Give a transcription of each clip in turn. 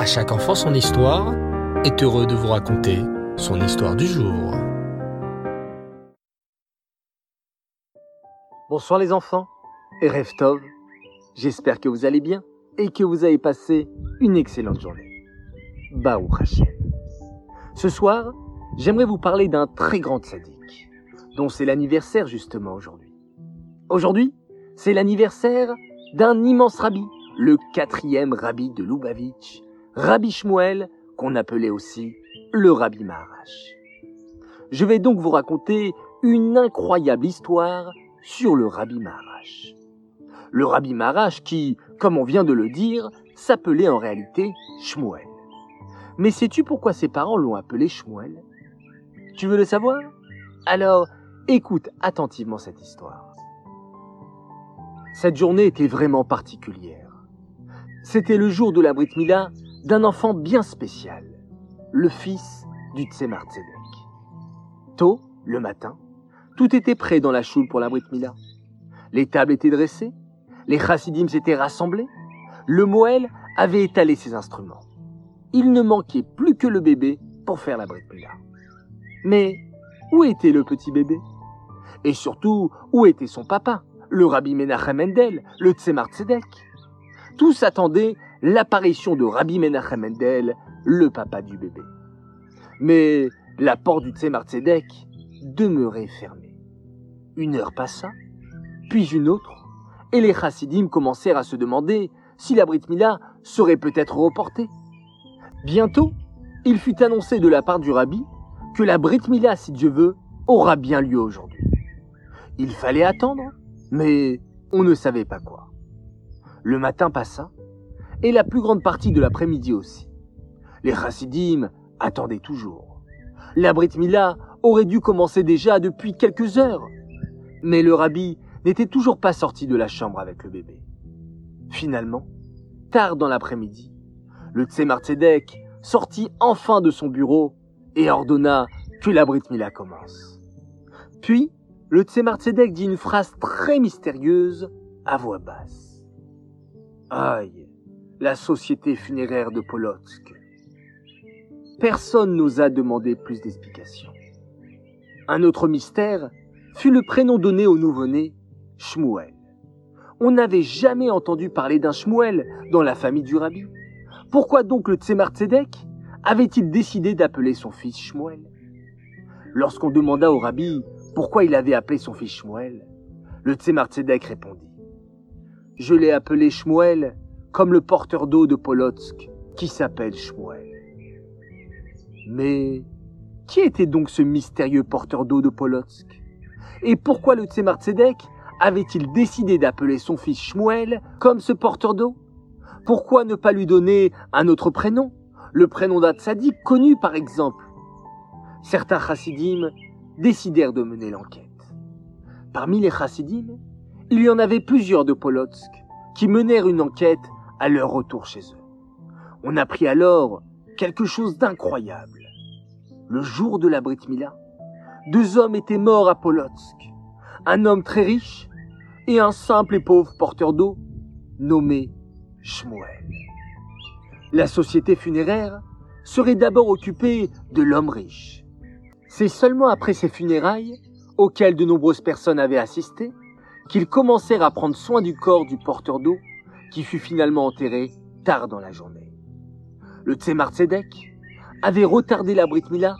À chaque enfant son histoire est heureux de vous raconter son histoire du jour. Bonsoir les enfants et. J'espère que vous allez bien et que vous avez passé une excellente journée. Baruch Hashem. Ce soir, j'aimerais vous parler d'un très grand sadique, dont c'est l'anniversaire justement aujourd'hui. Aujourd'hui, c'est l'anniversaire d'un immense rabbi, le quatrième rabbi de Lubavitch, Rabbi Shmuel, qu'on appelait aussi le Rabbi Maharash. Je vais donc vous raconter une incroyable histoire sur le Rabbi Maharash. Le Rabbi Maharash qui, comme on vient de le dire, s'appelait en réalité Shmuel. Mais sais-tu pourquoi ses parents l'ont appelé Shmuel? Tu veux le savoir? Alors, écoute attentivement cette histoire. Cette journée était vraiment particulière. C'était le jour de la Brit Mila d'un enfant bien spécial, le fils du Tzemar Tzedek. Tôt, le matin, tout était prêt dans la choule pour la Brit Mila. Les tables étaient dressées, les chassidim s'étaient rassemblés, le Moël avait étalé ses instruments. Il ne manquait plus que le bébé pour faire la Brit Mila. Mais où était le petit bébé? Et surtout, où était son papa, le Rabbi Menachem Mendel, le Tzemar Tzedek? Tous attendaient l'apparition de Rabbi Menachem Mendel, le papa du bébé. Mais la porte du Tzemar Tzedek demeurait fermée. Une heure passa, puis une autre, et les chassidim commencèrent à se demander si la Brit Mila serait peut-être reportée. Bientôt, il fut annoncé de la part du rabbi que la Brit Mila, si Dieu veut, aura bien lieu aujourd'hui. Il fallait attendre, mais on ne savait pas quoi. Le matin passa, et la plus grande partie de l'après-midi aussi. Les chassidim attendaient toujours. La Brit Mila aurait dû commencer déjà depuis quelques heures, mais le rabbi n'était toujours pas sorti de la chambre avec le bébé. Finalement, tard dans l'après-midi, le Tzemar Tzedek sortit enfin de son bureau et ordonna que la Brit Mila commence. Puis, le Tzemar Tzedek dit une phrase très mystérieuse à voix basse. Aïe, la société funéraire de Polotsk. Personne n'osa demander plus d'explications. Un autre mystère fut le prénom donné au nouveau-né, Shmuel. On n'avait jamais entendu parler d'un Shmuel dans la famille du rabbi. Pourquoi donc le Tzemar Tzedek avait-il décidé d'appeler son fils Shmuel? Lorsqu'on demanda au rabbi pourquoi il avait appelé son fils Shmuel, le Tzemar Tzedek répondit Je l'ai appelé Shmuel comme le porteur d'eau de Polotsk qui s'appelle Shmuel. Mais qui était donc ce mystérieux porteur d'eau de Polotsk Et pourquoi le Tzemar Tzedek avait-il décidé d'appeler son fils Shmuel comme ce porteur d'eau? Pourquoi ne pas lui donner un autre prénom? Le prénom d'un tzaddik connu par exemple Certains chassidim décidèrent de mener l'enquête. Parmi les chassidim, il y en avait plusieurs de Polotsk qui menèrent une enquête à leur retour chez eux. On apprit alors quelque chose d'incroyable. Le jour de la Brit Mila, deux hommes étaient morts à Polotsk. Un homme très riche et un simple et pauvre porteur d'eau nommé Shmuel. La société funéraire serait d'abord occupée de l'homme riche. C'est seulement après ces funérailles, auxquelles de nombreuses personnes avaient assisté, qu'ils commencèrent à prendre soin du corps du porteur d'eau qui fut finalement enterré tard dans la journée. Le Tzemar Tzedek avait retardé la Brit Mila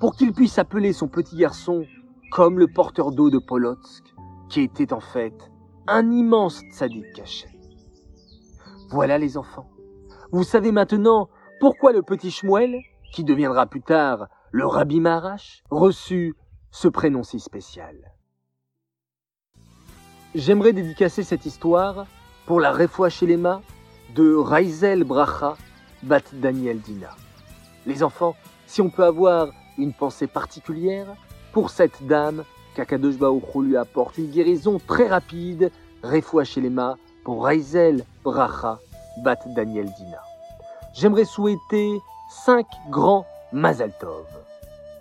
pour qu'il puisse appeler son petit garçon comme le porteur d'eau de Polotsk, qui était en fait un immense tzaddik caché. Voilà les enfants. Vous savez maintenant pourquoi le petit Shmuel, qui deviendra plus tard le Rabbi Maharash, reçut ce prénom si spécial. J'aimerais dédicacer cette histoire pour la Refoua Shelema de Raizel Bracha Bat Daniel Dina. Les enfants, si on peut avoir une pensée particulière pour cette dame Baruch lui apporte une guérison très rapide, Refoua Shelema pour Raizel Bracha Bat Daniel Dina. J'aimerais souhaiter cinq grands Mazal Tov.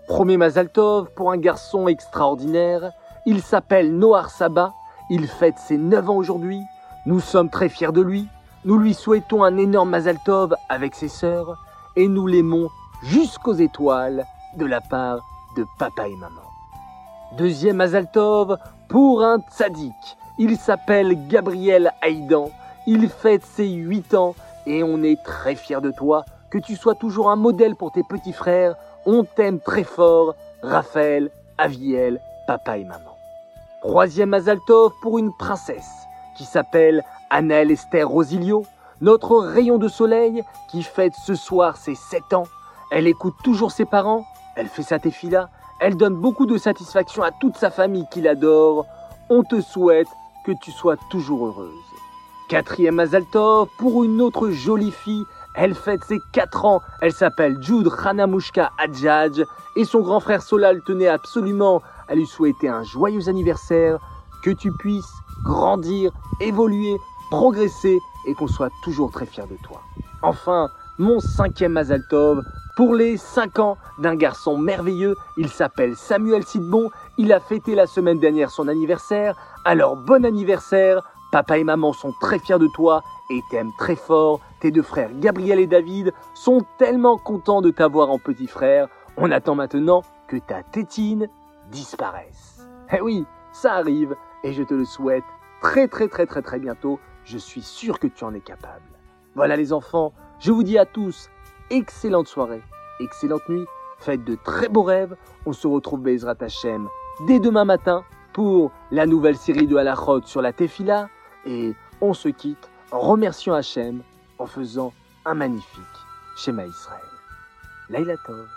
Premier Mazal Tov pour un garçon extraordinaire, il s'appelle Noar Saba, il fête ses 9 ans aujourd'hui, nous sommes très fiers de lui, Nous lui souhaitons un énorme Mazal Tov avec ses sœurs et nous l'aimons jusqu'aux étoiles de la part de papa et maman. Deuxième Mazal Tov pour un tzaddik. Il s'appelle Gabriel Haïdan. Il fête ses 8 ans et on est très fiers de toi. Que tu sois toujours un modèle pour tes petits frères. On t'aime très fort, Raphaël, Aviel, papa et maman. Troisième Mazal Tov pour une princesse qui s'appelle Anaël Esther Rosilio, notre rayon de soleil qui fête ce soir ses 7 ans. Elle écoute toujours ses parents, elle fait sa téfila, elle donne beaucoup de satisfaction à toute sa famille qui l'adore. On te souhaite que tu sois toujours heureuse. Quatrième Azaltov, pour une autre jolie fille, elle fête ses 4 ans. Elle s'appelle Jude Hanamushka Adjadj et son grand frère Solal tenait absolument à lui souhaiter un joyeux anniversaire, que tu puisses grandir, évoluer, progresser et qu'on soit toujours très fiers de toi. Enfin, mon cinquième Azaltov, pour les 5 ans d'un garçon merveilleux. Il s'appelle Samuel Sidbon. Il a fêté la semaine dernière son anniversaire. Alors bon anniversaire. Papa et maman sont très fiers de toi et t'aiment très fort. Tes deux frères Gabriel et David sont tellement contents de t'avoir en petit frère. On attend maintenant que ta tétine disparaisse. Eh oui, ça arrive et je te le souhaite très très très très très bientôt. Je suis sûr que tu en es capable. Voilà les enfants, je vous dis à tous excellente soirée, excellente nuit, faites de très beaux rêves. On se retrouve Bezrat Hashem dès demain matin pour la nouvelle série de Halachot sur la Tefila et on se quitte en remerciant Hachem en faisant un magnifique schéma Israël. Laila Tov.